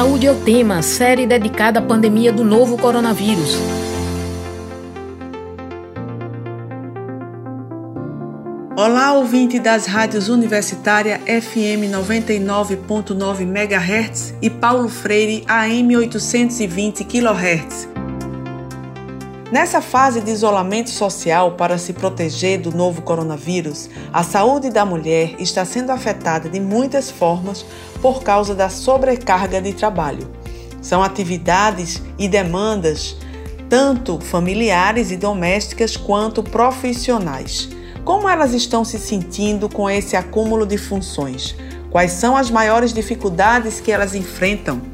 Saúde é o tema, série dedicada à pandemia do novo coronavírus. Olá, ouvinte das rádios Universitária FM 99.9 MHz e Paulo Freire AM 820 kHz. Nessa fase de isolamento social para se proteger do novo coronavírus, a saúde da mulher está sendo afetada de muitas formas por causa da sobrecarga de trabalho. São atividades e demandas tanto familiares e domésticas quanto profissionais. Como elas estão se sentindo com esse acúmulo de funções? Quais são as maiores dificuldades que elas enfrentam?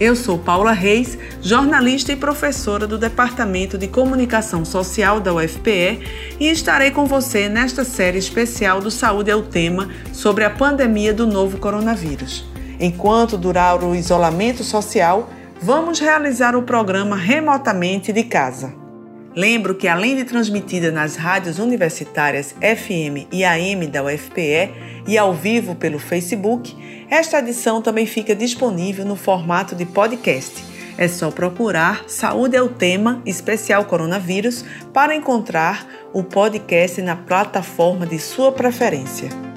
Eu sou Paula Reis, jornalista e professora do Departamento de Comunicação Social da UFPE e estarei com você nesta série especial do Saúde é o Tema sobre a pandemia do novo coronavírus. Enquanto durar o isolamento social, vamos realizar o programa remotamente de casa. Lembro que, além de transmitida nas rádios universitárias FM e AM da UFPE e ao vivo pelo Facebook, esta edição também fica disponível no formato de podcast. É só procurar Saúde é o Tema Especial Coronavírus para encontrar o podcast na plataforma de sua preferência.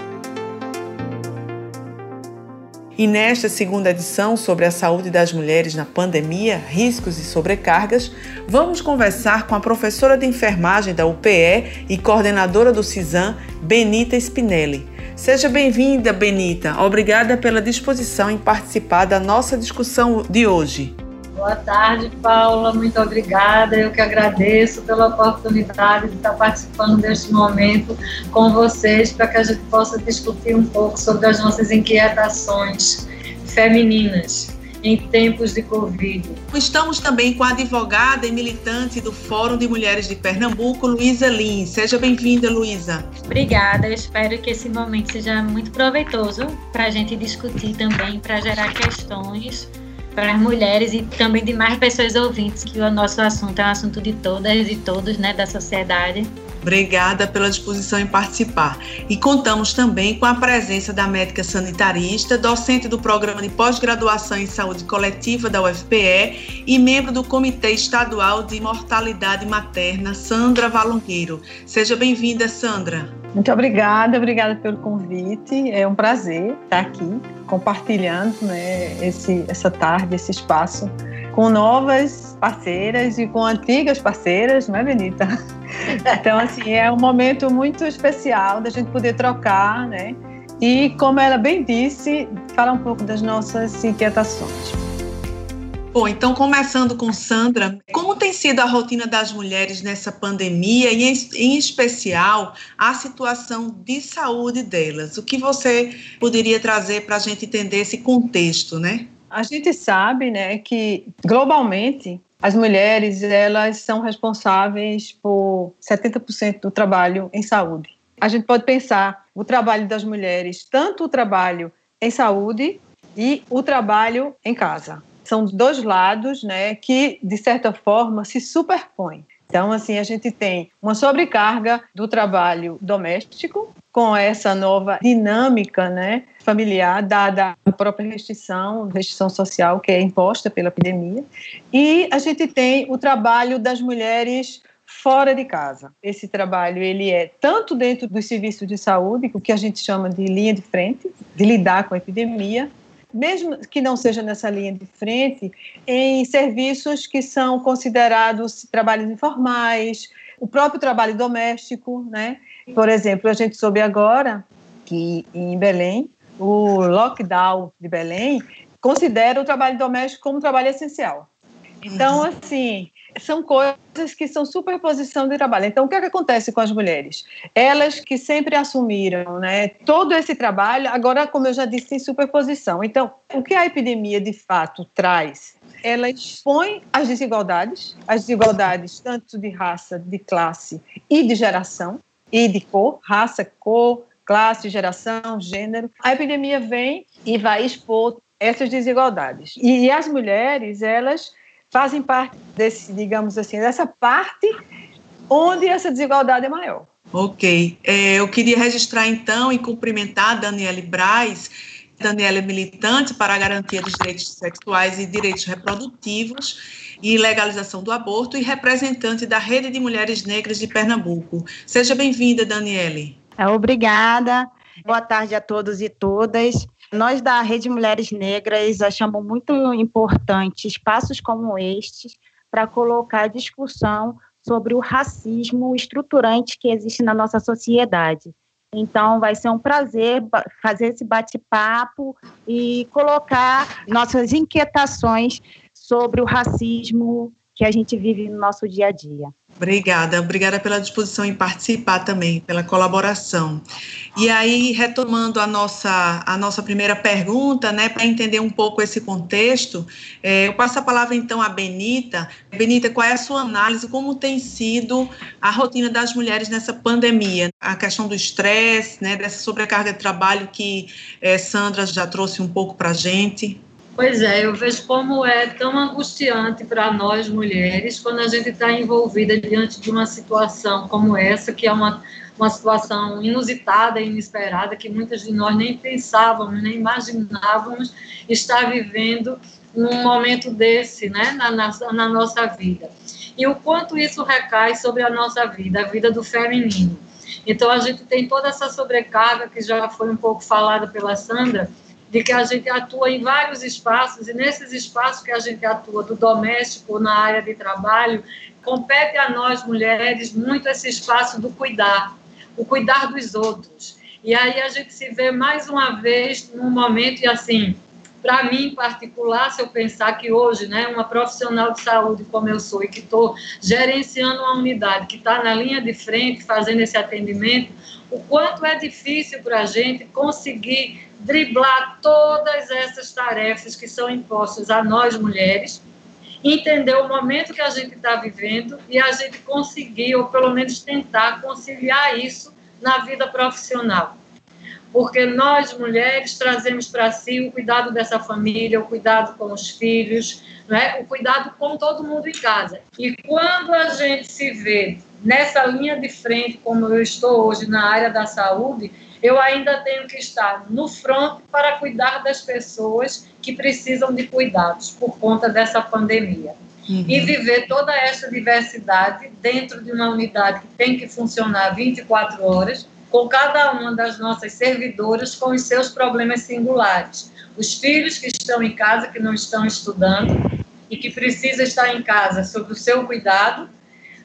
E nesta segunda edição sobre a saúde das mulheres na pandemia, riscos e sobrecargas, vamos conversar com a professora de enfermagem da UPE e coordenadora do CISAM, Benita Spinelli. Seja bem-vinda, Benita. Obrigada pela disposição em participar da nossa discussão de hoje. Boa tarde, Paula. Muito obrigada. Eu que agradeço pela oportunidade de estar participando deste momento com vocês para que a gente possa discutir um pouco sobre as nossas inquietações femininas em tempos de Covid. Estamos também com a advogada e militante do Fórum de Mulheres de Pernambuco, Luísa Lins. Seja bem-vinda, Luísa. Obrigada, eu espero que esse momento seja muito proveitoso para a gente discutir também, para gerar questões para as mulheres e também de mais pessoas ouvintes, que o nosso assunto é um assunto de todas e todos, né, da sociedade. Obrigada pela disposição em participar. E contamos também com a presença da médica sanitarista, docente do programa de pós-graduação em saúde coletiva da UFPE e membro do Comitê Estadual de Mortalidade Materna, Sandra Valongueiro. Seja bem-vinda, Sandra. Muito obrigada, obrigada pelo convite. É um prazer estar aqui compartilhando né, esse, essa tarde, esse espaço com novas parceiras e com antigas parceiras, não é, Benita? Então, assim, é um momento muito especial da gente poder trocar, né? E, como ela bem disse, falar um pouco das nossas inquietações. Bom, então começando com Sandra, como tem sido a rotina das mulheres nessa pandemia e, em, em, especial, a situação de saúde delas? O que você poderia trazer para a gente entender esse contexto, né? A gente sabe, né, que globalmente as mulheres elas são responsáveis por 70% do trabalho em saúde. A gente pode pensar o trabalho das mulheres, tanto o trabalho em saúde e o trabalho em casa. São dois lados, né, que de certa forma se superpõem. Então, assim, a gente tem uma sobrecarga do trabalho doméstico com essa nova dinâmica, né, familiar, dada a própria restrição, restrição social que é imposta pela epidemia. E a gente tem o trabalho das mulheres fora de casa. Esse trabalho ele é tanto dentro do serviço de saúde, o que a gente chama de linha de frente, de lidar com a epidemia, mesmo que não seja nessa linha de frente, em serviços que são considerados trabalhos informais, o próprio trabalho doméstico, né? Por exemplo, a gente soube agora que em Belém o lockdown de Belém considera o trabalho doméstico como um trabalho essencial. Então, uhum. assim, são coisas que são superposição de trabalho. Então, o que, é que acontece com as mulheres? Elas que sempre assumiram né, todo esse trabalho, agora, como eu já disse, tem superposição. Então, o que a epidemia de fato traz? Ela expõe as desigualdades, as desigualdades tanto de raça, de classe e de geração, e de cor, raça, cor, classe, geração, gênero. A epidemia vem e vai expor essas desigualdades. E, as mulheres, elas fazem parte desse, digamos assim, dessa parte onde essa desigualdade é maior. Ok. É, eu queria registrar então e cumprimentar a Daniele Braz, Daniela é militante para a garantia dos direitos sexuais e direitos reprodutivos e legalização do aborto e representante da Rede de Mulheres Negras de Pernambuco. Seja bem-vinda, Daniele. É, obrigada. Boa tarde a todos e todas. Nós da Rede Mulheres Negras achamos muito importante espaços como estes para colocar discussão sobre o racismo estruturante que existe na nossa sociedade. Então, vai ser um prazer fazer esse bate-papo e colocar nossas inquietações sobre o racismo que a gente vive no nosso dia a dia. Obrigada, obrigada pela disposição em participar também, pela colaboração. E aí, retomando a nossa, a nossa primeira pergunta, né, para entender um pouco esse contexto, é, eu passo a palavra então à Benita. Benita, qual é a sua análise, como tem sido a rotina das mulheres nessa pandemia? A questão do estresse, né, dessa sobrecarga de trabalho que é, Sandra já trouxe um pouco para a gente. Pois é, eu vejo como é tão angustiante para nós mulheres quando a gente está envolvida diante de uma situação como essa, que é uma, uma situação inusitada e inesperada, que muitas de nós nem pensávamos, nem imaginávamos estar vivendo num momento desse, né, na, na, na nossa vida. E o quanto isso recai sobre a nossa vida, a vida do feminino. Então, a gente tem toda essa sobrecarga que já foi um pouco falada pela Sandra, de que a gente atua em vários espaços, e nesses espaços que a gente atua, do doméstico, na área de trabalho, compete a nós, mulheres, muito esse espaço do cuidar, o cuidar dos outros. E aí a gente se vê mais uma vez num momento, e assim, para mim em particular, se eu pensar que hoje, né, uma profissional de saúde como eu sou e que estou gerenciando uma unidade que está na linha de frente fazendo esse atendimento, o quanto é difícil para a gente conseguir driblar todas essas tarefas que são impostas a nós mulheres, entender o momento que a gente está vivendo e a gente conseguir, ou pelo menos tentar conciliar isso na vida profissional. Porque nós, mulheres, trazemos para si o cuidado dessa família, o cuidado com os filhos, né? o cuidado com todo mundo em casa. E quando a gente se vê nessa linha de frente, como eu estou hoje na área da saúde, eu ainda tenho que estar no front para cuidar das pessoas que precisam de cuidados por conta dessa pandemia. Uhum. E viver toda essa diversidade dentro de uma unidade que tem que funcionar 24 horas, com cada uma das nossas servidoras com os seus problemas singulares. Os filhos que estão em casa, que não estão estudando e que precisam estar em casa sob o seu cuidado,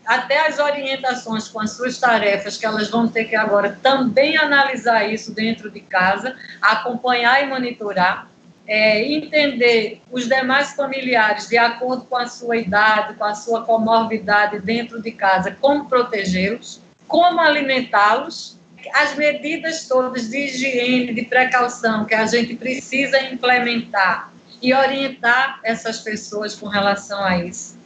até as orientações com as suas tarefas, que elas vão ter que agora também analisar isso dentro de casa, acompanhar e monitorar, é, entender os demais familiares de acordo com a sua idade, com a sua comorbidade dentro de casa, como protegê-los, como alimentá-los, as medidas todas de higiene, de precaução que a gente precisa implementar e orientar essas pessoas com relação a isso.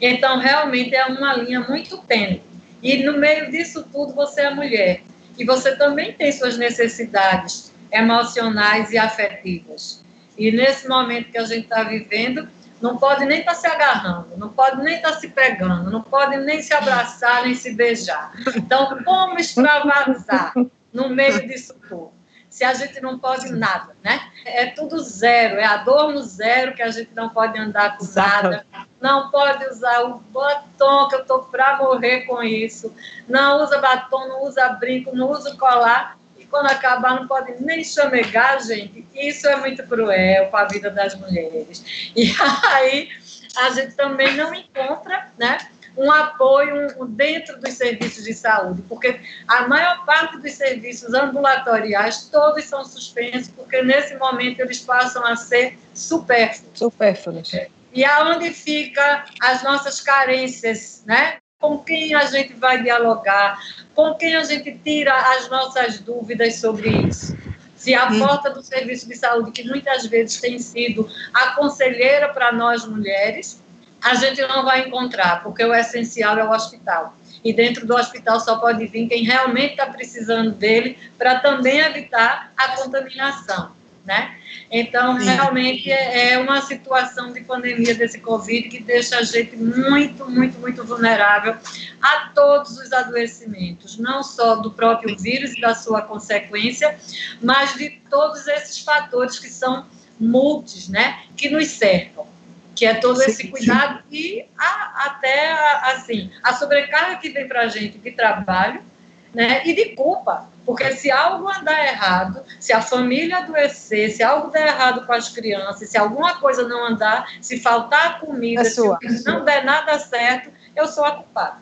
Então, realmente é uma linha muito tênue. E no meio disso tudo, você é mulher. E você também tem suas necessidades emocionais e afetivas. E nesse momento que a gente está vivendo, não pode nem estar tá se agarrando, não pode nem estar tá se pegando, não pode nem se abraçar, nem se beijar. Então, como extravasar no meio disso tudo? Se a gente não pode nada, né? É tudo zero, é adorno zero que a gente não pode andar com nada, não pode usar o batom, que eu tô para morrer com isso, não usa batom, não usa brinco, não usa colar, e quando acabar não pode nem chamegar, gente. Isso é muito cruel com a vida das mulheres. E aí a gente também não encontra, né? Um apoio dentro dos serviços de saúde, porque a maior parte dos serviços ambulatoriais, todos são suspensos, porque nesse momento eles passam a ser supérfluos. Supérfluos. E aonde fica as nossas carências, né? Com quem a gente vai dialogar, com quem a gente tira as nossas dúvidas sobre isso. Se a porta do serviço de saúde, que muitas vezes tem sido a conselheira para nós mulheres, a gente não vai encontrar, porque o essencial é o hospital. E dentro do hospital só pode vir quem realmente está precisando dele para também evitar a contaminação. né? Então, realmente é, é uma situação de pandemia desse Covid que deixa a gente muito, muito, muito vulnerável a todos os adoecimentos, não só do próprio vírus e da sua consequência, mas de todos esses fatores que são multis, né, que nos cercam que é todo sim, esse cuidado sim. e a, até assim a sobrecarga que vem para a gente de trabalho, né, e de culpa, porque se algo andar errado, se a família adoecer, se algo der errado com as crianças, se alguma coisa não andar, se faltar comida, é se não der nada certo, eu sou a culpada.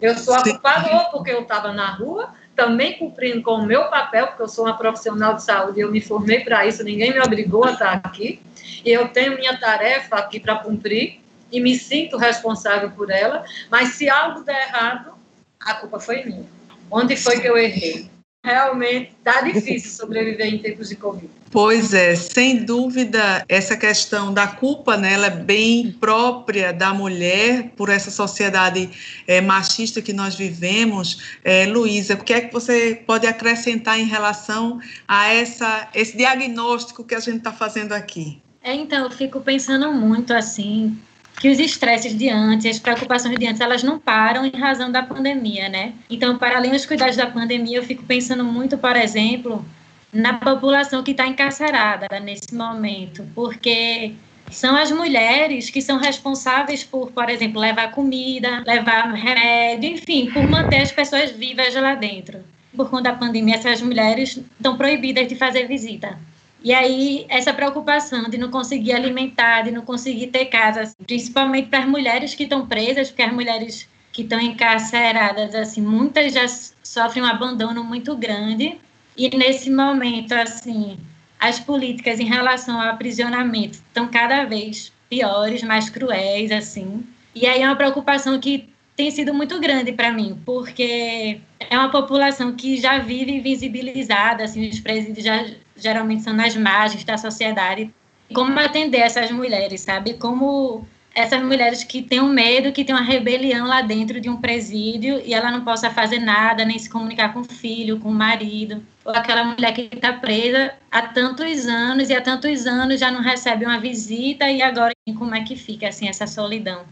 Eu sou a Sim. culpada ou porque eu estava na rua, também cumprindo com o meu papel, porque eu sou uma profissional de saúde eu me formei para isso, ninguém me obrigou a estar aqui, e eu tenho minha tarefa aqui para cumprir e me sinto responsável por ela, mas se algo der errado, a culpa foi minha. Onde foi que eu errei? realmente está difícil sobreviver em tempos de Covid. Pois é, sem dúvida, essa questão da culpa, né, ela é bem própria da mulher por essa sociedade é, machista que nós vivemos. É, Luísa, o que é que você pode acrescentar em relação a essa, esse diagnóstico que a gente está fazendo aqui? É, então, eu fico pensando muito assim, que os estresses de antes, as preocupações de antes, elas não param em razão da pandemia, né? Então, para além dos cuidados da pandemia, eu fico pensando muito, por exemplo, na população que está encarcerada nesse momento, porque são as mulheres que são responsáveis por, por exemplo, levar comida, levar remédio, enfim, por manter as pessoas vivas lá dentro. Por conta da pandemia, essas mulheres estão proibidas de fazer visita. E aí, essa preocupação de não conseguir alimentar, de não conseguir ter casa, principalmente para as mulheres que estão presas, porque as mulheres que estão encarceradas, assim, muitas já sofrem um abandono muito grande. E nesse momento, assim, as políticas em relação ao aprisionamento estão cada vez piores, mais cruéis, assim. E aí é uma preocupação que tem sido muito grande para mim, porque é uma população que já vive invisibilizada, assim, os presídios já geralmente são nas margens da sociedade. Como atender essas mulheres, sabe? Como essas mulheres que têm um medo, que têm uma rebelião lá dentro de um presídio e ela não possa fazer nada, nem se comunicar com o filho, com o marido, ou aquela mulher que está presa há tantos anos e há tantos anos já não recebe uma visita e agora como é que fica assim essa solidão?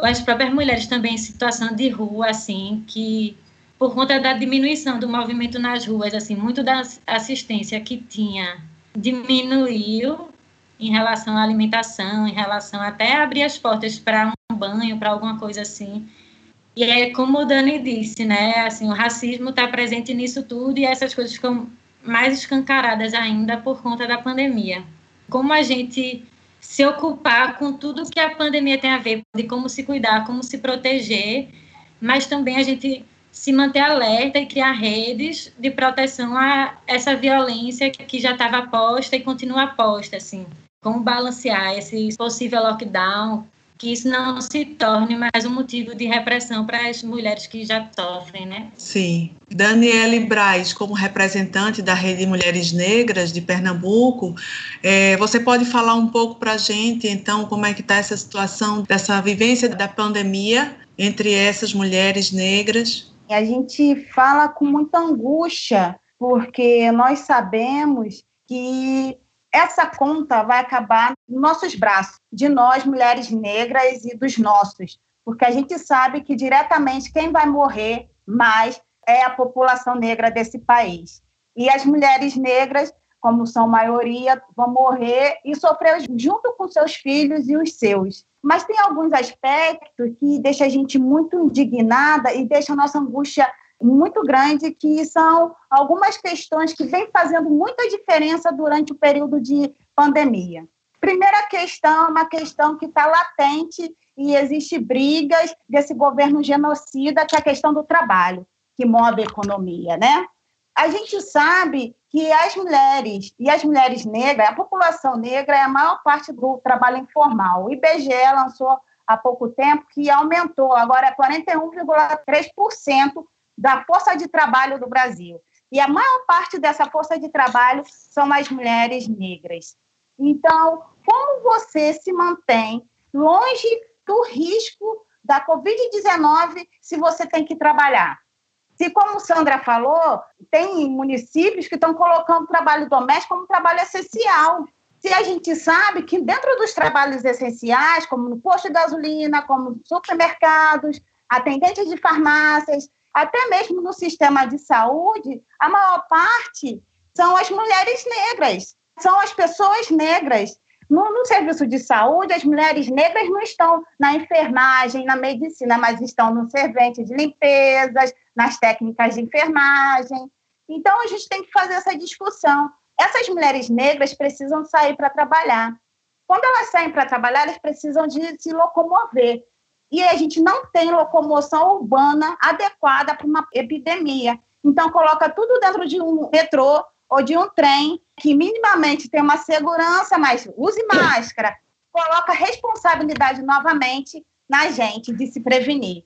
As próprias mulheres também em situação de rua, assim, que por conta da diminuição do movimento nas ruas, assim, muito da assistência que tinha diminuiu em relação à alimentação, em relação até abrir as portas para um banho, para alguma coisa assim. E é como o Dani disse, né? Assim, o racismo está presente nisso tudo e essas coisas ficam mais escancaradas ainda por conta da pandemia. Como a gente se ocupar com tudo que a pandemia tem a ver, de como se cuidar, como se proteger, mas também a gente se manter alerta e criar redes de proteção a essa violência que já estava posta e continua posta, assim. Como balancear esse possível lockdown, que isso não se torne mais um motivo de repressão para as mulheres que já sofrem, né? Sim. Daniele Braz, como representante da Rede Mulheres Negras de Pernambuco, é, você pode falar um pouco para a gente, então, como é que está essa situação dessa vivência da pandemia entre essas mulheres negras? A gente fala com muita angústia, porque nós sabemos que essa conta vai acabar nos nossos braços, de nós, mulheres negras e dos nossos, porque a gente sabe que diretamente quem vai morrer mais é a população negra desse país. E as mulheres negras, como são maioria, vão morrer e sofrer junto com seus filhos e os seus. Mas tem alguns aspectos que deixam a gente muito indignada e deixam a nossa angústia muito grande, que são algumas questões que vêm fazendo muita diferença durante o período de pandemia. Primeira questão é uma questão que está latente e existe brigas desse governo genocida, que é a questão do trabalho, que move a economia, né? A gente sabe que as mulheres e as mulheres negras, a população negra é a maior parte do trabalho informal. O IBGE lançou há pouco tempo que aumentou, agora é 41,3% da força de trabalho do Brasil. E a maior parte dessa força de trabalho são as mulheres negras. Então, como você se mantém longe do risco da Covid-19 se você tem que trabalhar? Se, como Sandra falou, tem municípios que estão colocando trabalho doméstico como trabalho essencial. Se a gente sabe que dentro dos trabalhos essenciais, como no posto de gasolina, como supermercados, atendentes de farmácias, até mesmo no sistema de saúde, a maior parte são as mulheres negras, são as pessoas negras. No, no, serviço de saúde, as mulheres negras não estão na enfermagem, na medicina, mas estão no servente de limpezas, nas técnicas de enfermagem. Então, a gente tem que fazer essa discussão. Essas mulheres negras precisam sair para trabalhar. Quando elas saem para trabalhar, elas precisam de se locomover. E a gente não tem locomoção urbana adequada para uma epidemia. Então, coloca tudo dentro de um metrô ou de um trem que minimamente tem uma segurança, mas use máscara, coloca responsabilidade novamente na gente de se prevenir,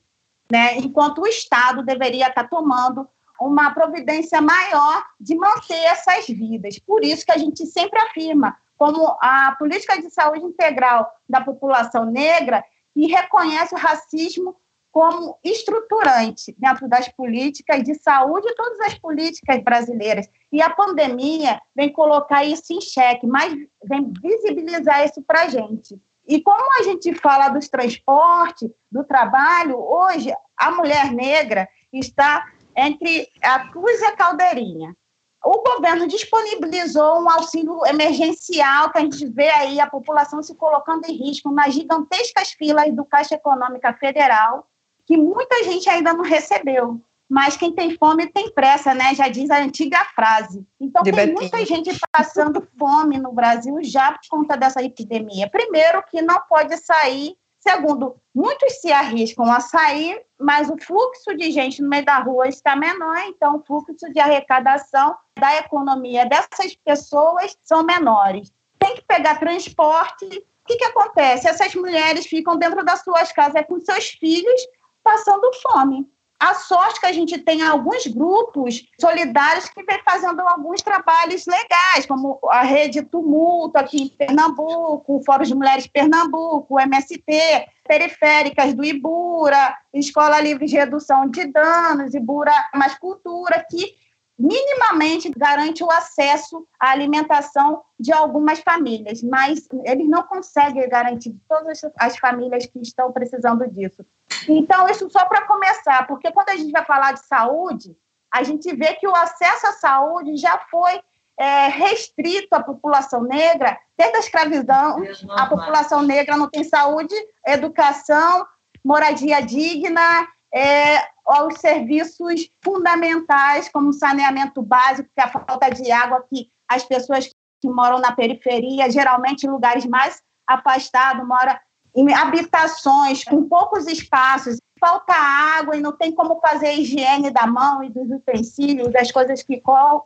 né? Enquanto o Estado deveria estar tomando uma providência maior de manter essas vidas. Por isso que a gente sempre afirma como a política de saúde integral da população negra e reconhece o racismo como estruturante dentro das políticas de saúde e todas as políticas brasileiras. E a pandemia vem colocar isso em xeque, mas vem visibilizar isso para a gente. E como a gente fala dos transportes, do trabalho, hoje a mulher negra está entre a cruz e a caldeirinha. O governo disponibilizou um auxílio emergencial que a gente vê aí a população se colocando em risco nas gigantescas filas do Caixa Econômica Federal, que muita gente ainda não recebeu. Mas quem tem fome tem pressa, né? Já diz a antiga frase. Então, tem muita gente passando fome no Brasil já por conta dessa epidemia. Primeiro, que não pode sair. Segundo, muitos se arriscam a sair, mas o fluxo de gente no meio da rua está menor, então o fluxo de arrecadação da economia dessas pessoas são menores. Tem que pegar transporte. O que, que acontece? Essas mulheres ficam dentro das suas casas com seus filhos, passando fome. A sorte que a gente tem alguns grupos solidários que vem fazendo alguns trabalhos legais, como a Rede Tumulto aqui em Pernambuco, o Fórum de Mulheres Pernambuco, o MST, periféricas do Ibura, Escola Livre de Redução de Danos, Ibura Mais Cultura, que minimamente garante o acesso à alimentação de algumas famílias, mas eles não conseguem garantir todas as famílias que estão precisando disso. Então, isso só para começar, porque quando a gente vai falar de saúde, a gente vê que o acesso à saúde já foi é, restrito à população negra, desde a escravidão, a população negra não tem saúde, educação, moradia digna, é, aos serviços fundamentais, como saneamento básico, que é a falta de água que as pessoas que moram na periferia, geralmente em lugares mais afastados, moram em habitações com poucos espaços, falta água e não tem como fazer a higiene da mão e dos utensílios, das coisas que colam.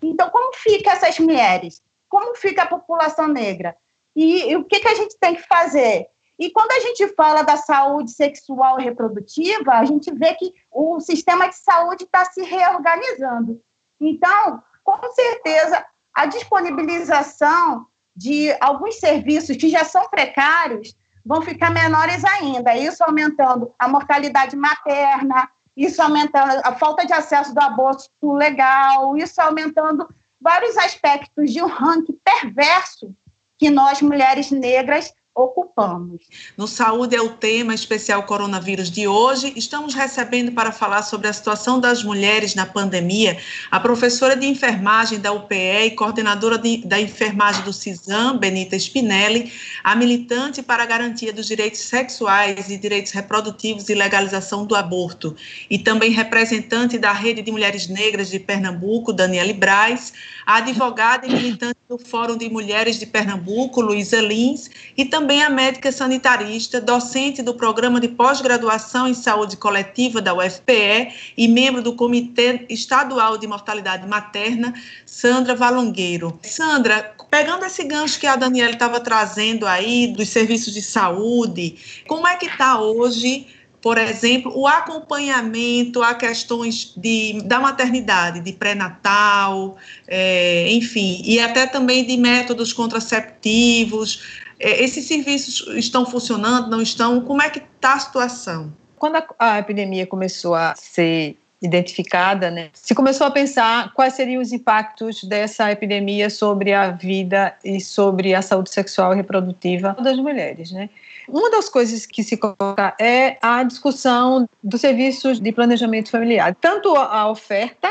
Então, como fica essas mulheres? Como fica a população negra? E, e o que, que a gente tem que fazer? E quando a gente fala da saúde sexual e reprodutiva, a gente vê que o sistema de saúde está se reorganizando. Então, com certeza, a disponibilização de alguns serviços que já são precários vão ficar menores ainda. Isso aumentando a mortalidade materna, isso aumentando a falta de acesso do aborto legal, isso aumentando vários aspectos de um ranking perverso que nós, mulheres negras, ocupamos. No Saúde é o tema especial coronavírus de hoje. Estamos recebendo para falar sobre a situação das mulheres na pandemia a professora de enfermagem da UPE e coordenadora de, da enfermagem do CISAM, Benita Spinelli, a militante para a garantia dos direitos sexuais e direitos reprodutivos e legalização do aborto, e também representante da Rede de Mulheres Negras de Pernambuco, Daniele Braz, a advogada e militante do Fórum de Mulheres de Pernambuco, Luísa Lins, e também a médica sanitarista, docente do Programa de Pós-Graduação em Saúde Coletiva da UFPE e membro do Comitê Estadual de Mortalidade Materna, Sandra Valongueiro. Sandra, pegando esse gancho que a Daniela estava trazendo aí dos serviços de saúde, como é que está hoje por exemplo, o acompanhamento a questões de, da maternidade, de pré-natal, é, enfim, e até também de métodos contraceptivos. É, esses serviços estão funcionando, não estão? Como é que está a situação? Quando a, a epidemia começou a ser identificada, né, se começou a pensar quais seriam os impactos dessa epidemia sobre a vida e sobre a saúde sexual e reprodutiva das mulheres, né? Uma das coisas que se coloca é a discussão dos serviços de planejamento familiar, tanto a oferta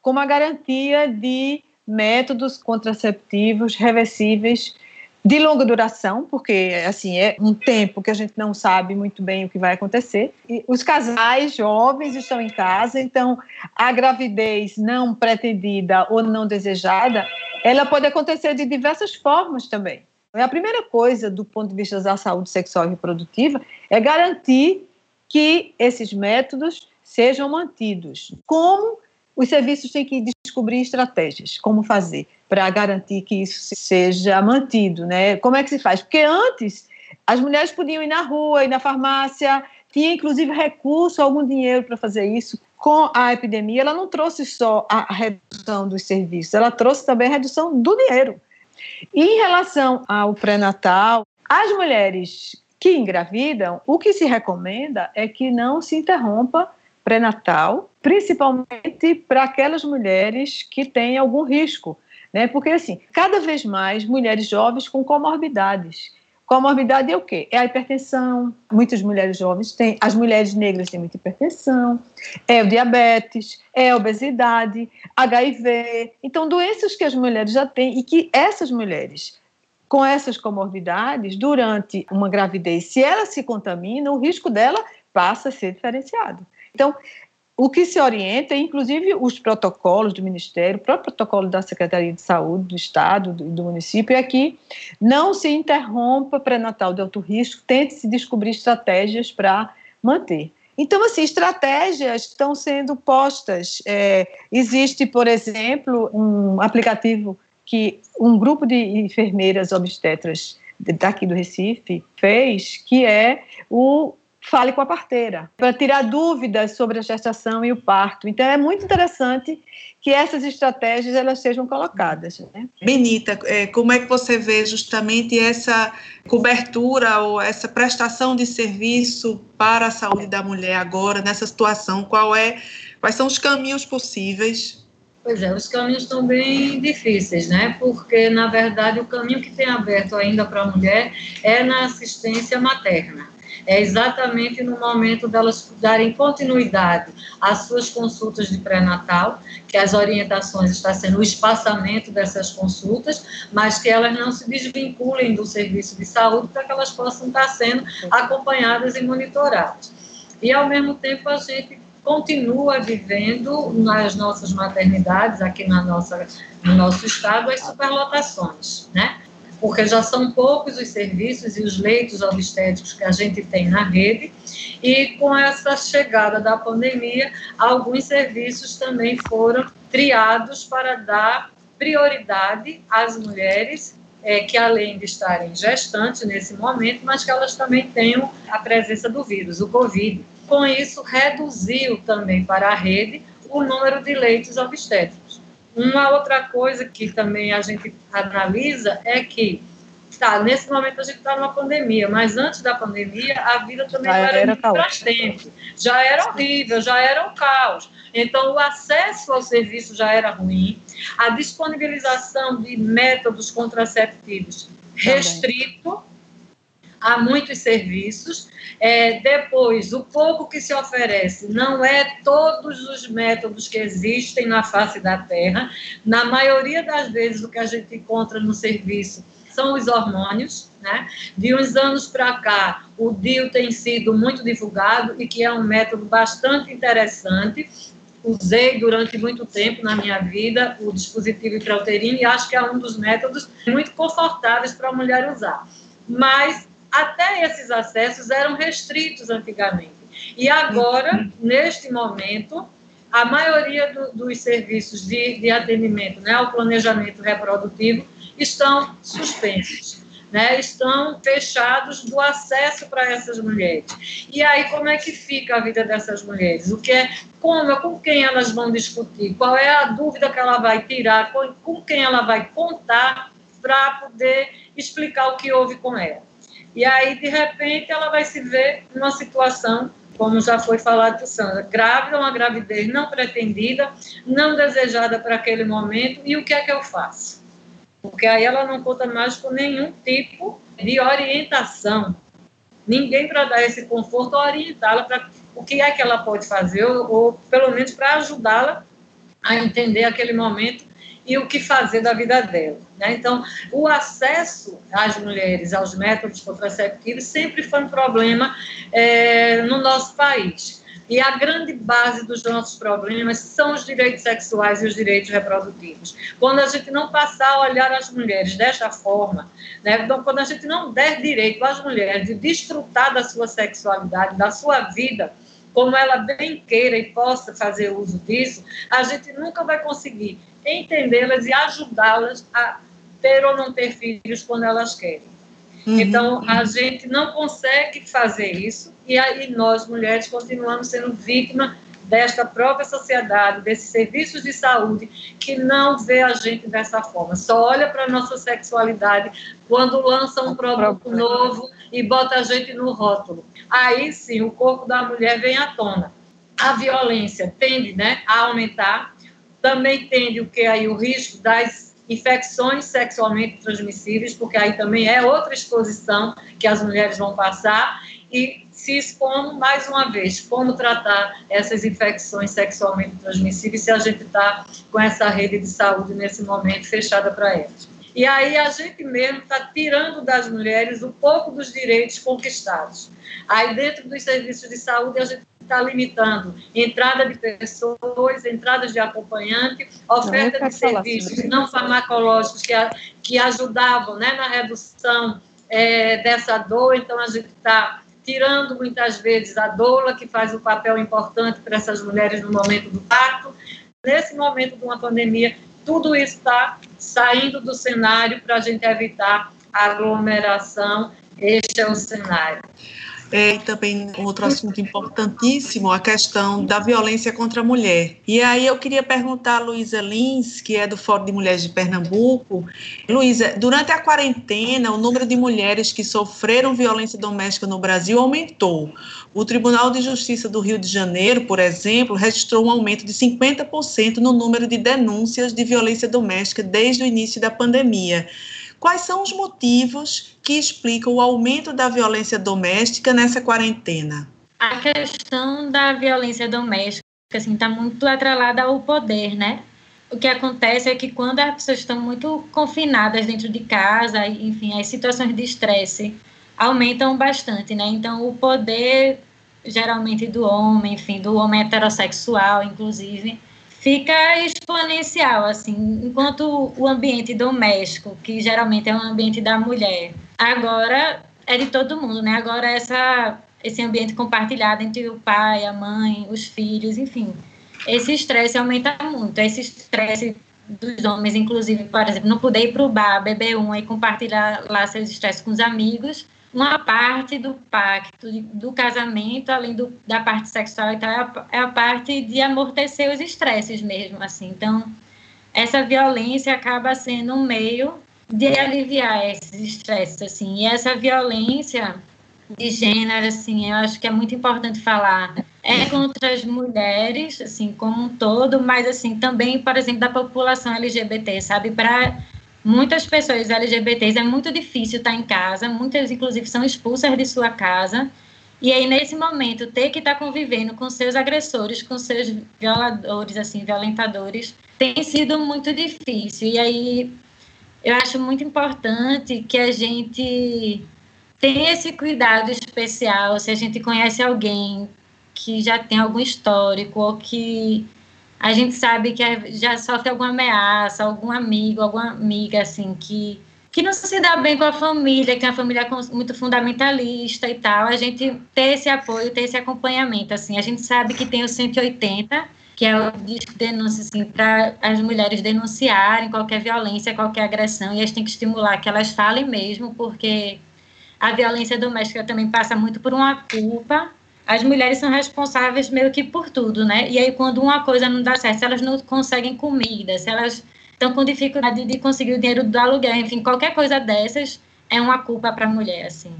como a garantia de métodos contraceptivos reversíveis de longa duração, porque assim é um tempo que a gente não sabe muito bem o que vai acontecer. E os casais jovens estão em casa, então a gravidez não pretendida ou não desejada, ela pode acontecer de diversas formas também. A primeira coisa, do ponto de vista da saúde sexual e reprodutiva, é garantir que esses métodos sejam mantidos. Como os serviços têm que descobrir estratégias, como fazer para garantir que isso seja mantido, né? Como é que se faz? Porque antes as mulheres podiam ir na rua, ir na farmácia, tinha inclusive recurso, algum dinheiro para fazer isso. Com a epidemia, ela não trouxe só a redução dos serviços, ela trouxe também a redução do dinheiro. E em relação ao pré-natal, as mulheres que engravidam, o que se recomenda é que não se interrompa pré-natal, principalmente para aquelas mulheres que têm algum risco né? Porque, assim, cada vez mais mulheres jovens com comorbidades. Comorbidade é o quê? É a hipertensão. Muitas mulheres jovens têm, as mulheres negras têm muita hipertensão, é o diabetes, é a obesidade, HIV. Então, doenças que as mulheres já têm e que essas mulheres com essas comorbidades, durante uma gravidez, se ela se contamina, o risco dela passa a ser diferenciado. Então, o que se orienta, inclusive os protocolos do Ministério, o próprio protocolo da Secretaria de Saúde do Estado e do município, é que não se interrompa pré-natal de alto risco, tente se descobrir estratégias para manter. Então, assim, estratégias estão sendo postas. É, existe, por exemplo, um aplicativo que um grupo de enfermeiras obstetras daqui do Recife fez, que é o fale com a parteira, para tirar dúvidas sobre a gestação e o parto. Então é muito interessante que essas estratégias elas sejam colocadas. Né? Benita, é, como é que você vê justamente essa cobertura ou essa prestação de serviço para a saúde da mulher agora nessa situação? Qual é, quais são os caminhos possíveis? Pois é, os caminhos estão bem difíceis, né? Porque na verdade o caminho que tem aberto ainda para a mulher é na assistência materna é exatamente no momento delas darem continuidade às suas consultas de pré-natal, que as orientações está sendo o espaçamento dessas consultas, mas que elas não se desvinculem do serviço de saúde para que elas possam estar sendo acompanhadas e monitoradas. E, ao mesmo tempo, a gente continua vivendo nas nossas maternidades, aqui na nossa, no nosso estado, as superlotações, né? Porque já são poucos os serviços e os leitos obstétricos que a gente tem na rede, e com essa chegada da pandemia, alguns serviços também foram triados para dar prioridade às mulheres é, que além de estarem gestantes nesse momento, mas que elas também tenham a presença do vírus, o Covid. Com isso, reduziu também para a rede o número de leitos obstétricos. Uma outra coisa que também a gente analisa é que, tá, nesse momento a gente está numa pandemia, mas antes da pandemia a vida também já era, era muito. Já era horrível, já era um caos. Então, o acesso ao serviço já era ruim, a disponibilização de métodos contraceptivos restrito há muitos serviços. É, depois, o pouco que se oferece não é todos os métodos que existem na face da Terra. Na maioria das vezes, o que a gente encontra no serviço são os hormônios. Né? De uns anos para cá, o DIU tem sido muito divulgado e que é um método bastante interessante. Usei durante muito tempo na minha vida o dispositivo intrauterino e acho que é um dos métodos muito confortáveis para a mulher usar. Mas até esses acessos eram restritos antigamente. E agora, neste momento, a maioria do, dos serviços de, de atendimento né, ao planejamento reprodutivo estão suspensos. Né, estão fechados do acesso para essas mulheres. E aí, como é que fica a vida dessas mulheres? O que é, como, com quem elas vão discutir? Qual é a dúvida que ela vai tirar? Com, com quem ela vai contar para poder explicar o que houve com ela? E aí, de repente, ela vai se ver numa situação como já foi falado por Sandra, grávida, uma gravidez não pretendida, não desejada para aquele momento, e o que é que eu faço? Porque aí ela não conta mais com nenhum tipo de orientação. Ninguém para dar esse conforto orientá-la para o que é que ela pode fazer, ou, ou pelo menos para ajudá-la a entender aquele momento e o que fazer da vida dela. Né? Então, o acesso às mulheres aos métodos contraceptivos sempre foi um problema é, no nosso país. E a grande base dos nossos problemas são os direitos sexuais e os direitos reprodutivos. Quando a gente não passar a olhar as mulheres desta forma, né, então, quando a gente não der direito às mulheres de desfrutar da sua sexualidade, da sua vida, como ela bem queira e possa fazer uso disso, a gente nunca vai conseguir entendê-las e ajudá-las a ter ou não ter filhos quando elas querem. Uhum. Então, a gente não consegue fazer isso e aí nós, mulheres, continuamos sendo vítimas desta própria sociedade, desses serviços de saúde que não vê a gente dessa forma, só olha para a nossa sexualidade quando lança um produto novo e bota a gente no rótulo. Aí sim, o corpo da mulher vem à tona. A violência tende né, a aumentar, também tende o que aí o risco das infecções sexualmente transmissíveis, porque aí também é outra exposição que as mulheres vão passar e se expondo mais uma vez como tratar essas infecções sexualmente transmissíveis se a gente está com essa rede de saúde nesse momento fechada para elas. E aí a gente mesmo está tirando das mulheres um pouco dos direitos conquistados. Aí dentro dos serviços de saúde a gente está limitando entrada de pessoas, entradas de acompanhante, oferta de serviços não farmacológicos que, que ajudavam né, na redução é, dessa dor. Então, a gente está tirando muitas vezes a doula, que faz um papel importante para essas mulheres no momento do parto. Nesse momento de uma pandemia, tudo está saindo do cenário para a gente evitar aglomeração. Este é o cenário. É, e também outro assunto importantíssimo, a questão da violência contra a mulher. E aí eu queria perguntar a Luísa Lins, que é do Fórum de Mulheres de Pernambuco. Luísa, durante a quarentena, o número de mulheres que sofreram violência doméstica no Brasil aumentou. O Tribunal de Justiça do Rio de Janeiro, por exemplo, registrou um aumento de 50% no número de denúncias de violência doméstica desde o início da pandemia. Quais são os motivos que explicam o aumento da violência doméstica nessa quarentena? A questão da violência doméstica assim está muito atrelada ao poder, né? O que acontece é que quando as pessoas estão muito confinadas dentro de casa, enfim, as situações de estresse aumentam bastante, né? Então, o poder geralmente do homem, enfim, do homem heterossexual, inclusive, fica exponencial, assim, enquanto o ambiente doméstico, que geralmente é um ambiente da mulher, agora é de todo mundo, né? Agora essa esse ambiente compartilhado entre o pai, a mãe, os filhos, enfim, esse estresse aumenta muito. Esse estresse dos homens, inclusive, por exemplo, não poder ir para o bar, beber um e compartilhar lá seus estresses com os amigos, uma parte do pacto do casamento, além do, da parte sexual, então é a, é a parte de amortecer os estresses mesmo, assim. Então, essa violência acaba sendo um meio de aliviar esses estresses, assim. E essa violência de gênero, assim, eu acho que é muito importante falar. É contra as mulheres, assim, como um todo, mas, assim, também, por exemplo, da população LGBT, sabe? Para muitas pessoas LGBTs é muito difícil estar em casa, muitas inclusive são expulsas de sua casa. E aí nesse momento ter que estar convivendo com seus agressores, com seus violadores, assim, violentadores, tem sido muito difícil. E aí eu acho muito importante que a gente tenha esse cuidado especial se a gente conhece alguém que já tem algum histórico ou que a gente sabe que já sofre alguma ameaça, algum amigo, alguma amiga, assim, que, que não se dá bem com a família, que é uma família muito fundamentalista e tal, a gente ter esse apoio, ter esse acompanhamento, assim, a gente sabe que tem o 180, que é o disco de denúncia, assim, para as mulheres denunciarem qualquer violência, qualquer agressão, e a gente tem que estimular que elas falem mesmo, porque a violência doméstica também passa muito por uma culpa, as mulheres são responsáveis meio que por tudo, né? E aí, quando uma coisa não dá certo, se elas não conseguem comida, se elas estão com dificuldade de conseguir o dinheiro do aluguel, enfim, qualquer coisa dessas é uma culpa para a mulher, assim.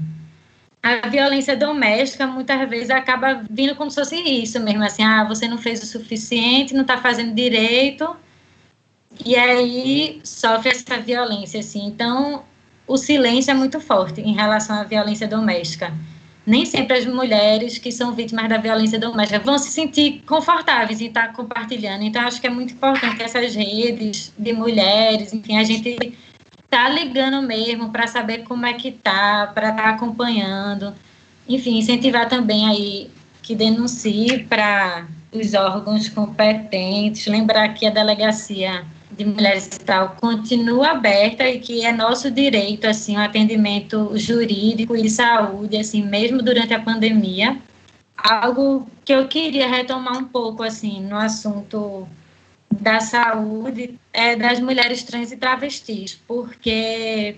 a violência doméstica muitas vezes acaba vindo como se fosse isso mesmo, assim, ah, você não fez o suficiente, não está fazendo direito, e aí sofre essa violência, assim. Então, o silêncio é muito forte em relação à violência doméstica. Nem sempre as mulheres que são vítimas da violência doméstica vão se sentir confortáveis em estar compartilhando. Então, acho que é muito importante essas redes de mulheres, enfim, a gente tá ligando mesmo para saber como é que tá, para estar tá acompanhando. Enfim, incentivar também aí que denuncie para os órgãos competentes, lembrar que a delegacia de mulheres e tal continua aberta e que é nosso direito assim o um atendimento jurídico e de saúde assim mesmo durante a pandemia algo que eu queria retomar um pouco assim no assunto da saúde é das mulheres trans e travestis porque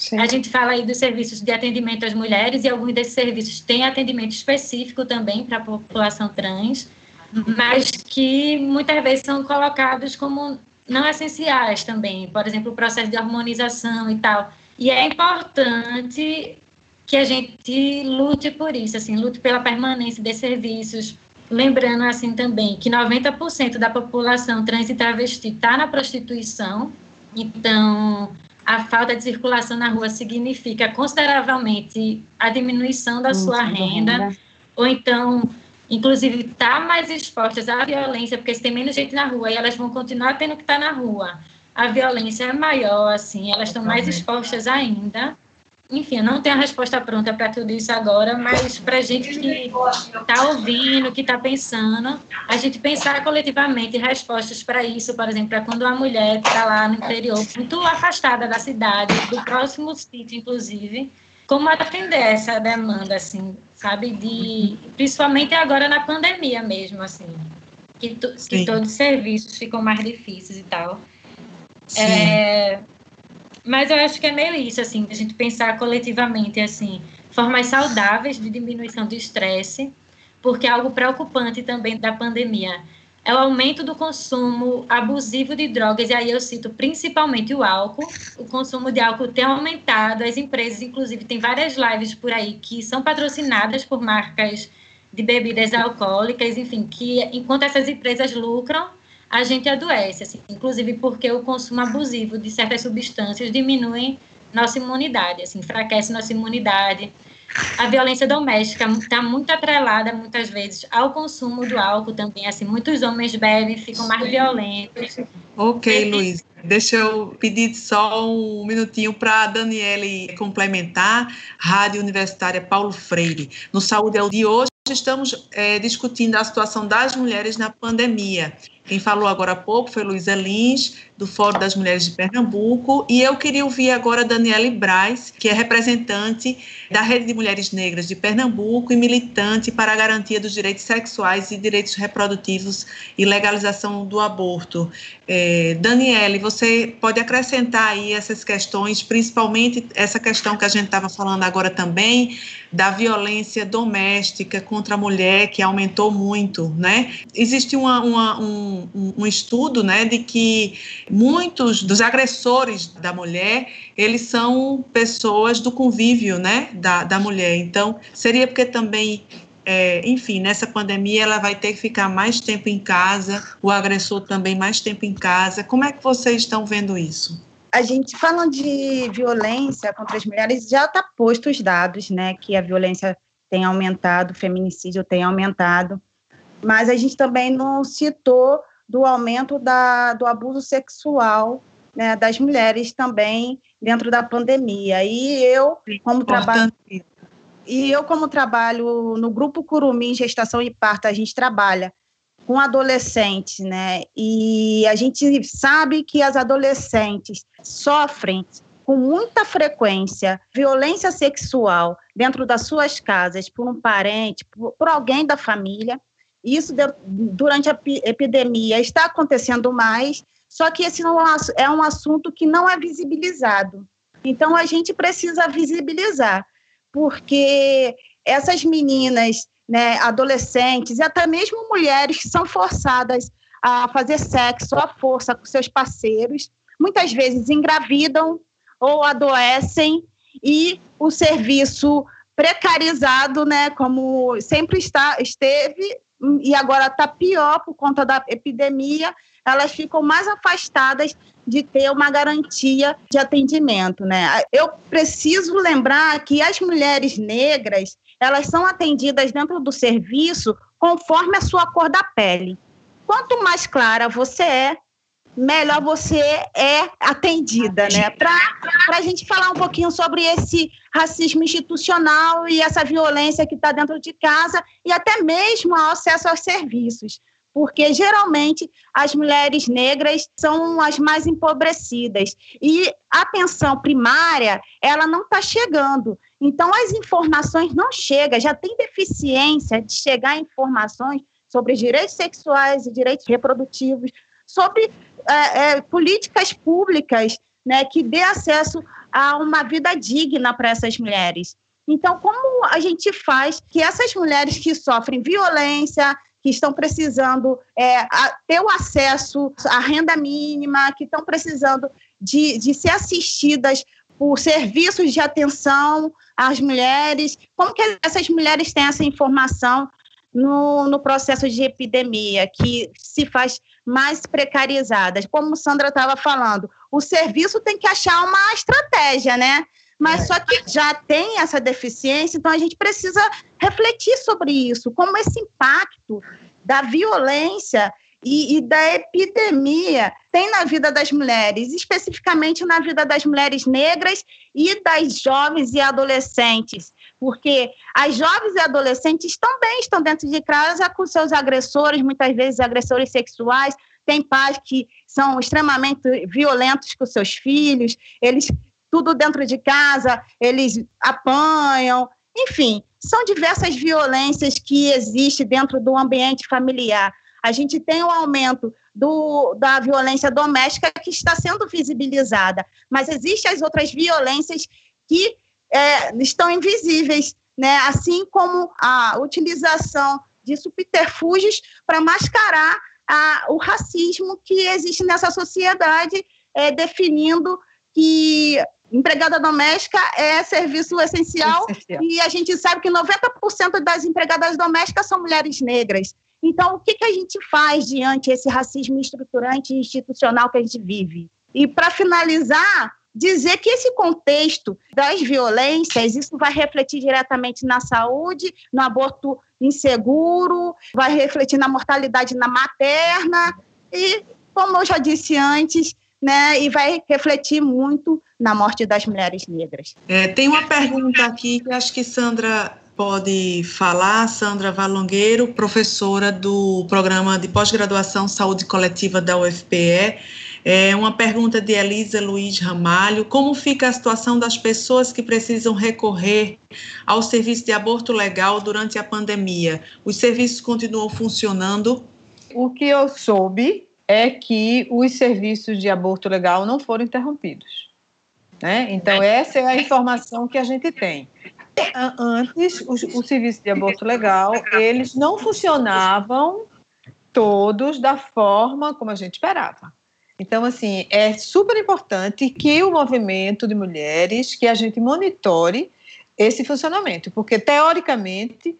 Sim. A gente fala aí dos serviços de atendimento às mulheres e alguns desses serviços têm atendimento específico também para a população trans, mas que muitas vezes são colocados como não essenciais também, por exemplo, o processo de harmonização e tal. E é importante que a gente lute por isso, assim, lute pela permanência desses serviços, lembrando assim também que 90% da população trans e travesti está na prostituição, então a falta de circulação na rua significa consideravelmente a diminuição da sua renda, renda, ou então inclusive estar tá mais expostas à violência, porque se tem menos gente na rua e elas vão continuar tendo que estar tá na rua, a violência é maior, assim, elas estão mais expostas ainda. Enfim, eu não tenho a resposta pronta para tudo isso agora, mas para a gente que está ouvindo, que está pensando, a gente pensar coletivamente respostas para isso, por exemplo, para quando uma mulher está lá no interior, muito afastada da cidade, do próximo sítio, inclusive, como atender essa demanda, assim, sabe? De, principalmente agora na pandemia mesmo, assim, que, to, que todos os serviços ficam mais difíceis e tal. É, mas eu acho que é meio isso, assim, a gente pensar coletivamente, assim, formas saudáveis de diminuição do estresse, porque é algo preocupante também da pandemia é o aumento do consumo abusivo de drogas, e aí eu cito principalmente o álcool. O consumo de álcool tem aumentado, as empresas, inclusive, tem várias lives por aí que são patrocinadas por marcas de bebidas alcoólicas, enfim, que enquanto essas empresas lucram, a gente adoece, assim, inclusive porque o consumo abusivo de certas substâncias diminui nossa imunidade, assim, enfraquece nossa imunidade, a violência doméstica está muito atrelada, muitas vezes, ao consumo do álcool também. Assim, muitos homens bebem, ficam mais violentos. Ok, e, Luiz. Deixa eu pedir só um minutinho para a Daniele complementar. Rádio Universitária Paulo Freire. No Saúde é o de hoje estamos é, discutindo a situação das mulheres na pandemia. Quem falou agora há pouco foi Luísa Lins, do Fórum das Mulheres de Pernambuco, e eu queria ouvir agora a Daniele Braz, que é representante da Rede de Mulheres Negras de Pernambuco e militante para a garantia dos direitos sexuais e direitos reprodutivos e legalização do aborto. É, Daniele, você pode acrescentar aí essas questões, principalmente essa questão que a gente estava falando agora também, da violência doméstica contra a mulher, que aumentou muito, né? Existe uma, uma, um, um estudo, né, de que muitos dos agressores da mulher, eles são pessoas do convívio, né, da, da mulher. Então, seria porque também é, enfim, nessa pandemia ela vai ter que ficar mais tempo em casa, o agressor também mais tempo em casa. Como é que vocês estão vendo isso? A gente falando de violência contra as mulheres, já está posto os dados, né, que a violência tem aumentado, o feminicídio tem aumentado, mas a gente também não citou do aumento da, do abuso sexual né, das mulheres também dentro da pandemia. E eu, como trabalho. E eu, como trabalho no Grupo Curumim Gestação e Parto, a gente trabalha com adolescentes, né? E a gente sabe que as adolescentes sofrem com muita frequência violência sexual dentro das suas casas por um parente, por, por alguém da família. Isso durante a epidemia está acontecendo mais, só que esse é, é um assunto que não é visibilizado. Então a gente precisa visibilizar, porque essas meninas, né, adolescentes e até mesmo mulheres que são forçadas a fazer sexo à força com seus parceiros, muitas vezes engravidam ou adoecem e o serviço precarizado, né, como sempre está, esteve e agora está pior por conta da epidemia, elas ficam mais afastadas de ter uma garantia de atendimento, né? Eu preciso lembrar que as mulheres negras, elas são atendidas dentro do serviço conforme a sua cor da pele. Quanto mais clara você é, melhor você é atendida, né? Para a gente falar um pouquinho sobre esse racismo institucional e essa violência que está dentro de casa e até mesmo o acesso aos serviços. Porque geralmente as mulheres negras são as mais empobrecidas e a atenção primária ela não está chegando. Então as informações não chegam, já tem deficiência de chegar informações sobre direitos sexuais e direitos reprodutivos, sobre é, é, políticas públicas né, que dê acesso a uma vida digna para essas mulheres. Então, como a gente faz que essas mulheres que sofrem violência, que estão precisando é, ter o acesso à renda mínima, que estão precisando de, de ser assistidas por serviços de atenção às mulheres, como que essas mulheres têm essa informação no, no processo de epidemia, que se faz mais precarizadas. Como Sandra estava falando, o serviço tem que achar uma estratégia, né? Mas é. só que já tem essa deficiência, então a gente precisa refletir sobre isso, como esse impacto da violência e, e, da epidemia tem na vida das mulheres, especificamente na vida das mulheres negras e das jovens e adolescentes, porque as jovens e adolescentes também estão dentro de casa com seus agressores, muitas vezes agressores sexuais, tem pais que são extremamente violentos com seus filhos, eles tudo dentro de casa, eles apanham, enfim, são diversas violências que existem dentro do ambiente familiar. A gente tem um aumento do, da violência doméstica que está sendo visibilizada, mas existem as outras violências que é, estão invisíveis, né? assim como a utilização de subterfúgios para mascarar a, o racismo que existe nessa sociedade, é, definindo que empregada doméstica é serviço essencial, essencial, e a gente sabe que 90% das empregadas domésticas são mulheres negras. Então, o que, que a gente faz diante desse racismo estruturante e institucional que a gente vive? E, para finalizar, dizer que esse contexto das violências, isso vai refletir diretamente na saúde, no aborto inseguro, vai refletir na mortalidade na materna e, como eu já disse antes, né, e vai refletir muito na morte das mulheres negras. É, tem uma pergunta aqui que acho que Sandra pode falar, Sandra Valongueiro, professora do programa de pós-graduação Saúde Coletiva da UFPE. É uma pergunta de Elisa Luiz Ramalho: como fica a situação das pessoas que precisam recorrer ao serviço de aborto legal durante a pandemia? Os serviços continuam funcionando? O que eu soube é que os serviços de aborto legal não foram interrompidos. Né? Então, essa é a informação que a gente tem. Antes, o, o serviço de aborto legal, eles não funcionavam todos da forma como a gente esperava. Então, assim, é super importante que o movimento de mulheres, que a gente monitore esse funcionamento, porque, teoricamente,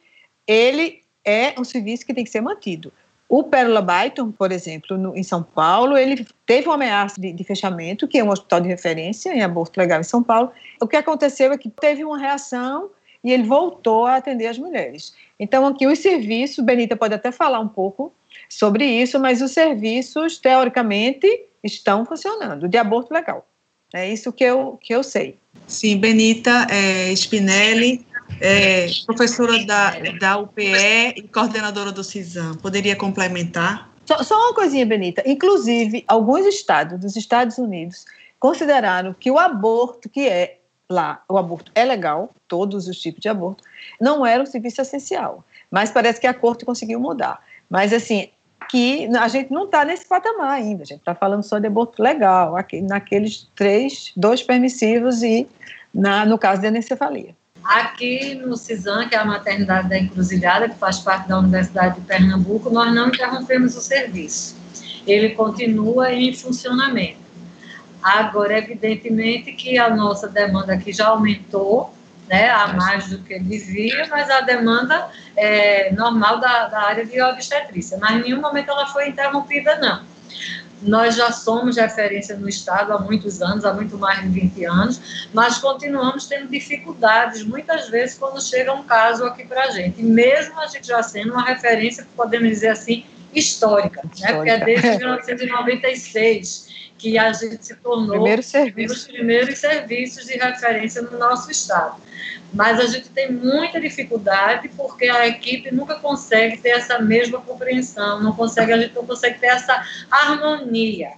ele é um serviço que tem que ser mantido. O Pérola Byton, por exemplo, no, em São Paulo, ele teve uma ameaça de, de, fechamento, que é um hospital de referência em aborto legal em São Paulo. O que aconteceu é que teve uma reação e ele voltou a atender as mulheres. Então, aqui os serviços, Benita pode até falar um pouco sobre isso, mas os serviços, teoricamente, estão funcionando, de aborto legal. É isso que eu, que eu sei. Sim, Benita é, Spinelli, é, professora da, da UPE e coordenadora do CISAM. Poderia complementar? Só, só uma coisinha, Benita. Inclusive, alguns estados dos Estados Unidos consideraram que o aborto, que é lá, o aborto é legal, todos os tipos de aborto, não era um serviço essencial. Mas parece que a corte conseguiu mudar. Mas, assim, aqui a gente não está nesse patamar ainda. A gente está falando só de aborto legal, aqui, naqueles três, dois permissivos e, na, no caso de anencefalia. Aqui no CISAM, que é a maternidade da Encruzilhada, que faz parte da Universidade de Pernambuco, nós não interrompemos o serviço. Ele continua em funcionamento. Agora, evidentemente que a nossa demanda aqui já aumentou, né, a mais do que devia, mas a demanda é normal da, da área de obstetrícia. Mas em nenhum momento ela foi interrompida, não. Nós já somos referência no Estado há muitos anos, há muito mais de 20 anos, mas continuamos tendo dificuldades, muitas vezes, quando chega um caso aqui para a gente. E mesmo a gente já sendo uma referência, podemos dizer assim, histórica, histórica. Né? porque é desde 1996 que a gente se tornou Primeiro os primeiros serviços de referência no nosso Estado mas a gente tem muita dificuldade porque a equipe nunca consegue ter essa mesma compreensão, não consegue, a gente não consegue ter essa harmonia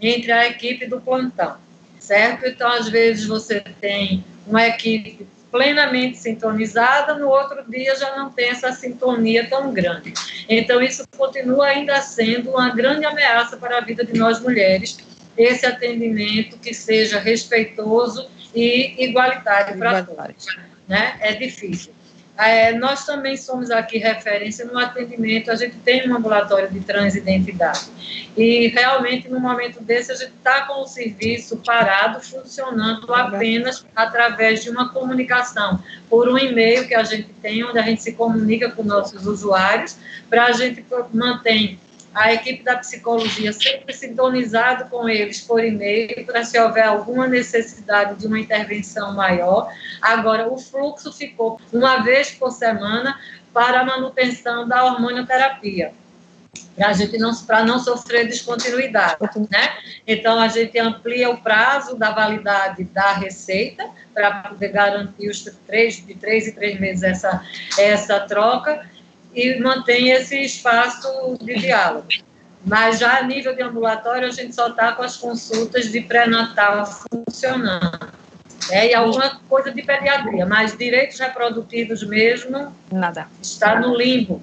entre a equipe do plantão, certo? Então, às vezes, você tem uma equipe plenamente sintonizada, no outro dia já não tem essa sintonia tão grande. Então, isso continua ainda sendo uma grande ameaça para a vida de nós mulheres, esse atendimento que seja respeitoso e igualitário para todos. Né? É difícil. É, nós também somos aqui referência no atendimento, a gente tem um ambulatório de transidentidade. E realmente, no momento desse, a gente está com o serviço parado, funcionando apenas através de uma comunicação, por um e-mail que a gente tem, onde a gente se comunica com nossos usuários, para a gente manter a equipe da psicologia sempre sintonizado com eles por e-mail para se houver alguma necessidade de uma intervenção maior. Agora, o fluxo ficou uma vez por semana para a manutenção da hormonioterapia para a gente não não sofrer descontinuidade, né? Então a gente amplia o prazo da validade da receita para poder garantir os três de três e três meses essa essa troca e mantém esse espaço de diálogo. Mas já a nível de ambulatório, a gente só está com as consultas de pré-natal funcionando. É, e alguma coisa de pediatria, mas direitos reprodutivos mesmo, nada. Está no limbo.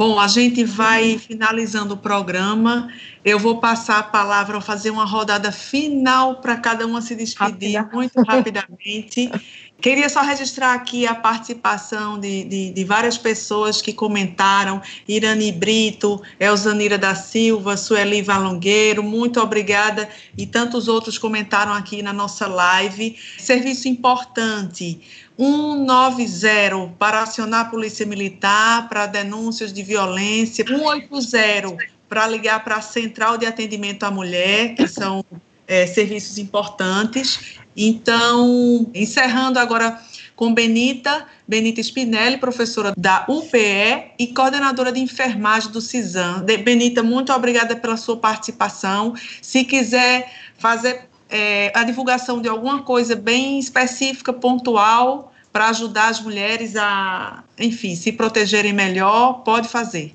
Bom, a gente vai finalizando o programa. Eu vou passar a palavra, vou fazer uma rodada final para cada uma se despedir Rápida. muito rapidamente. Queria só registrar aqui a participação de, de, de, várias pessoas que comentaram, Irani Brito, Elzanira da Silva, Sueli Valongueiro, muito obrigada, e tantos outros comentaram aqui na nossa live. Serviço importante, 190 para acionar a Polícia Militar para denúncias de violência, 180 para ligar para a Central de Atendimento à Mulher, que são é, serviços importantes. Então, encerrando agora com Benita, Benita Spinelli, professora da UPE e coordenadora de enfermagem do CISAM. Benita, muito obrigada pela sua participação. Se quiser fazer é, a divulgação de alguma coisa bem específica, pontual, para ajudar as mulheres a, enfim, se protegerem melhor, pode fazer.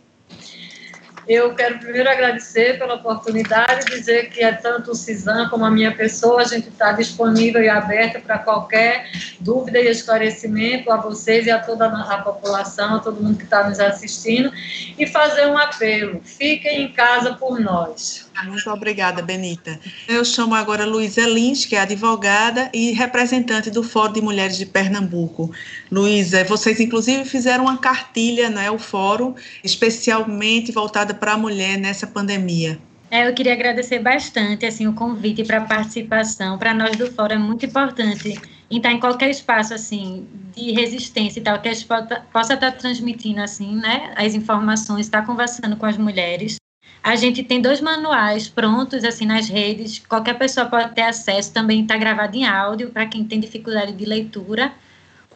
Eu quero primeiro agradecer pela oportunidade, dizer que é tanto o CISAM como a minha pessoa, a gente está disponível e aberta para qualquer dúvida e esclarecimento a vocês e a toda a população, a todo mundo que está nos assistindo, e fazer um apelo: fiquem em casa por nós. Muito obrigada, Benita. Eu chamo agora Luísa Lins, que é advogada e representante do Fórum de Mulheres de Pernambuco. Luísa, vocês inclusive fizeram uma cartilha, né, o fórum, especialmente voltada para a mulher nessa pandemia. É, eu queria agradecer bastante assim o convite para a participação. Para nós do Fórum é muito importante estar em qualquer espaço assim de resistência e tal que a gente possa estar transmitindo assim, né, as informações, estar conversando com as mulheres. A gente tem dois manuais prontos assim nas redes, qualquer pessoa pode ter acesso, também está gravado em áudio para quem tem dificuldade de leitura.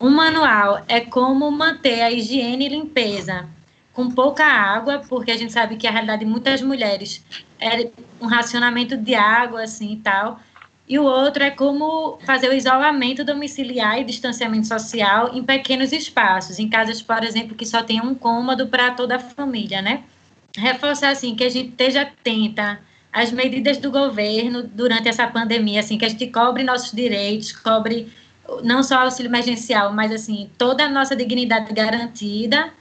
Um manual é como manter a higiene e limpeza com pouca água, porque a gente sabe que a realidade de muitas mulheres é um racionamento de água assim e tal. E o outro é como fazer o isolamento domiciliar e distanciamento social em pequenos espaços, em casas, por exemplo, que só tem um cômodo para toda a família, né? reforçar assim que a gente esteja atenta às medidas do governo durante essa pandemia, assim que a gente cobre nossos direitos, cobre não só auxílio emergencial, mas assim toda a nossa dignidade garantida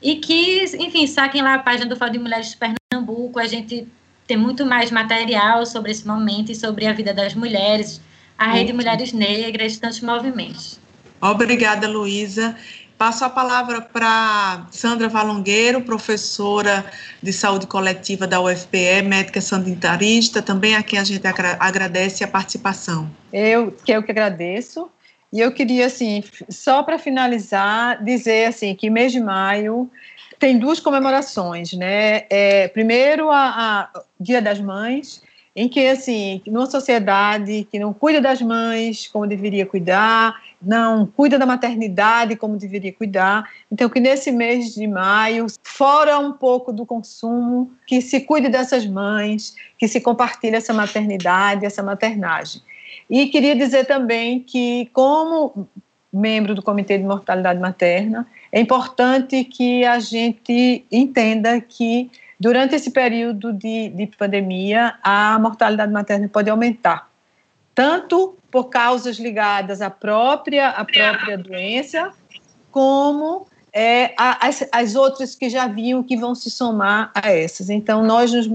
e que, enfim, saquem lá a página do Fórum de Mulheres de Pernambuco, a gente tem muito mais material sobre esse momento e sobre a vida das mulheres, a Rede Mulheres Negras, tantos movimentos. Obrigada, Luísa. Passo a palavra para Sandra Valongueiro, professora de saúde coletiva da UFPE, médica sanitarista, também a quem a gente agradece a participação. Eu que eu que agradeço. E eu queria, assim, só para finalizar, dizer assim que mês de maio tem duas comemorações, né? É, primeiro, a, a Dia das Mães, em que, assim, numa sociedade que não cuida das mães como deveria cuidar, não cuida da maternidade como deveria cuidar, então que nesse mês de maio, fora um pouco do consumo, que se cuide dessas mães, que se compartilhe essa maternidade, essa maternagem. E queria dizer também que, como membro do Comitê de Mortalidade Materna, é importante que a gente entenda que durante esse período de, de pandemia a mortalidade materna pode aumentar, tanto por causas ligadas à própria, à própria doença, como é, as, as, outras que já vinham que vão se somar a essas. Então, nós nos,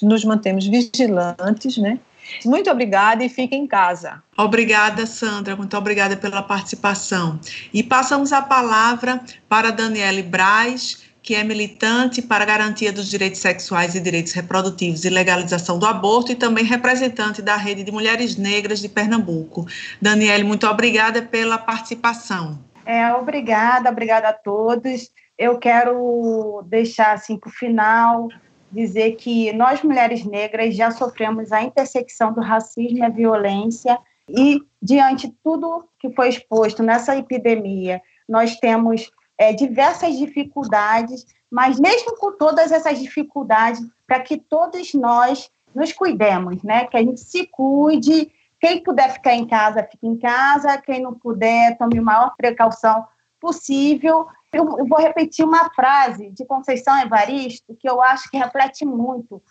nos mantemos vigilantes, né? Muito obrigada e fique em casa. Obrigada, Sandra. Muito obrigada pela participação. E passamos a palavra para Daniele Braz, que é militante para a garantia dos direitos sexuais e direitos reprodutivos e legalização do aborto e também representante da Rede de Mulheres Negras de Pernambuco. Daniele, muito obrigada pela participação. É, obrigada, obrigada a todos. Eu quero deixar assim para o final dizer que nós, mulheres negras, já sofremos a intersecção do racismo e a violência, e diante de tudo que foi exposto nessa epidemia, nós temos é, diversas dificuldades, mas mesmo com todas essas dificuldades, para que todos nós nos cuidemos, né? que a gente se cuide, quem puder ficar em casa, fique em casa, quem não puder, tome a maior precaução possível eu, eu vou repetir uma frase de Conceição Evaristo que eu acho que reflete muito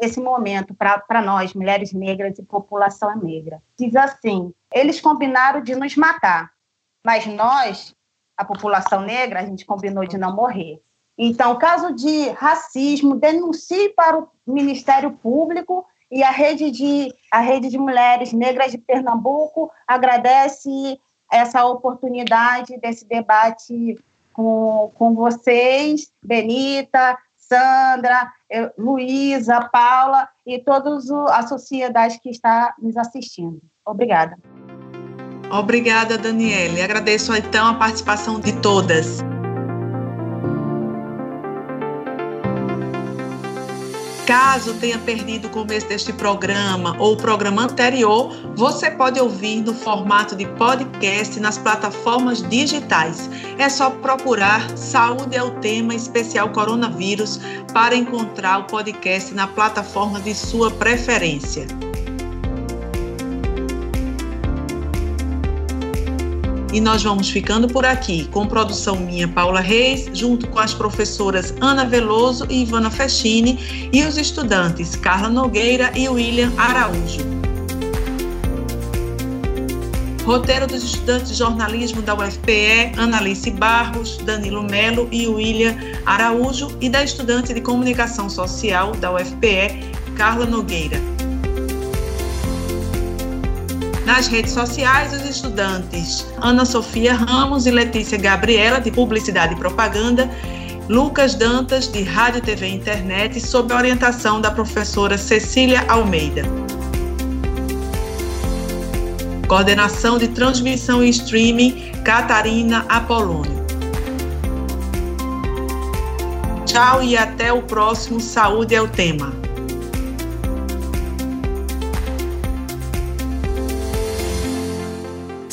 esse momento para nós, mulheres negras e população negra. Diz assim: eles combinaram de nos matar, mas nós, a população negra, a gente combinou de não morrer. Então, caso de racismo, denuncie para o Ministério Público e a rede de, a rede de mulheres negras de Pernambuco agradece essa oportunidade desse debate com, com vocês, Benita, Sandra, Luísa, Paula e toda a sociedade que está nos assistindo. Obrigada. Obrigada, Daniele. Agradeço então a participação de todas. Caso tenha perdido o começo deste programa ou o programa anterior, você pode ouvir no formato de podcast nas plataformas digitais. É só procurar Saúde é o Tema Especial Coronavírus para encontrar o podcast na plataforma de sua preferência. E nós vamos ficando por aqui, com produção minha, Paula Reis, junto com as professoras Ana Veloso e Ivana Festini e os estudantes Carla Nogueira e William Araújo. Roteiro dos estudantes de jornalismo da UFPE, Analice Barros, Danilo Melo e William Araújo, e da estudante de comunicação social da UFPE, Carla Nogueira. Nas redes sociais, os estudantes Ana Sofia Ramos e Letícia Gabriela, de Publicidade e Propaganda, Lucas Dantas, de Rádio, TV e Internet, sob a orientação da professora Cecília Almeida. Coordenação de transmissão e streaming, Catarina Apolônio. Tchau e até o próximo Saúde é o Tema.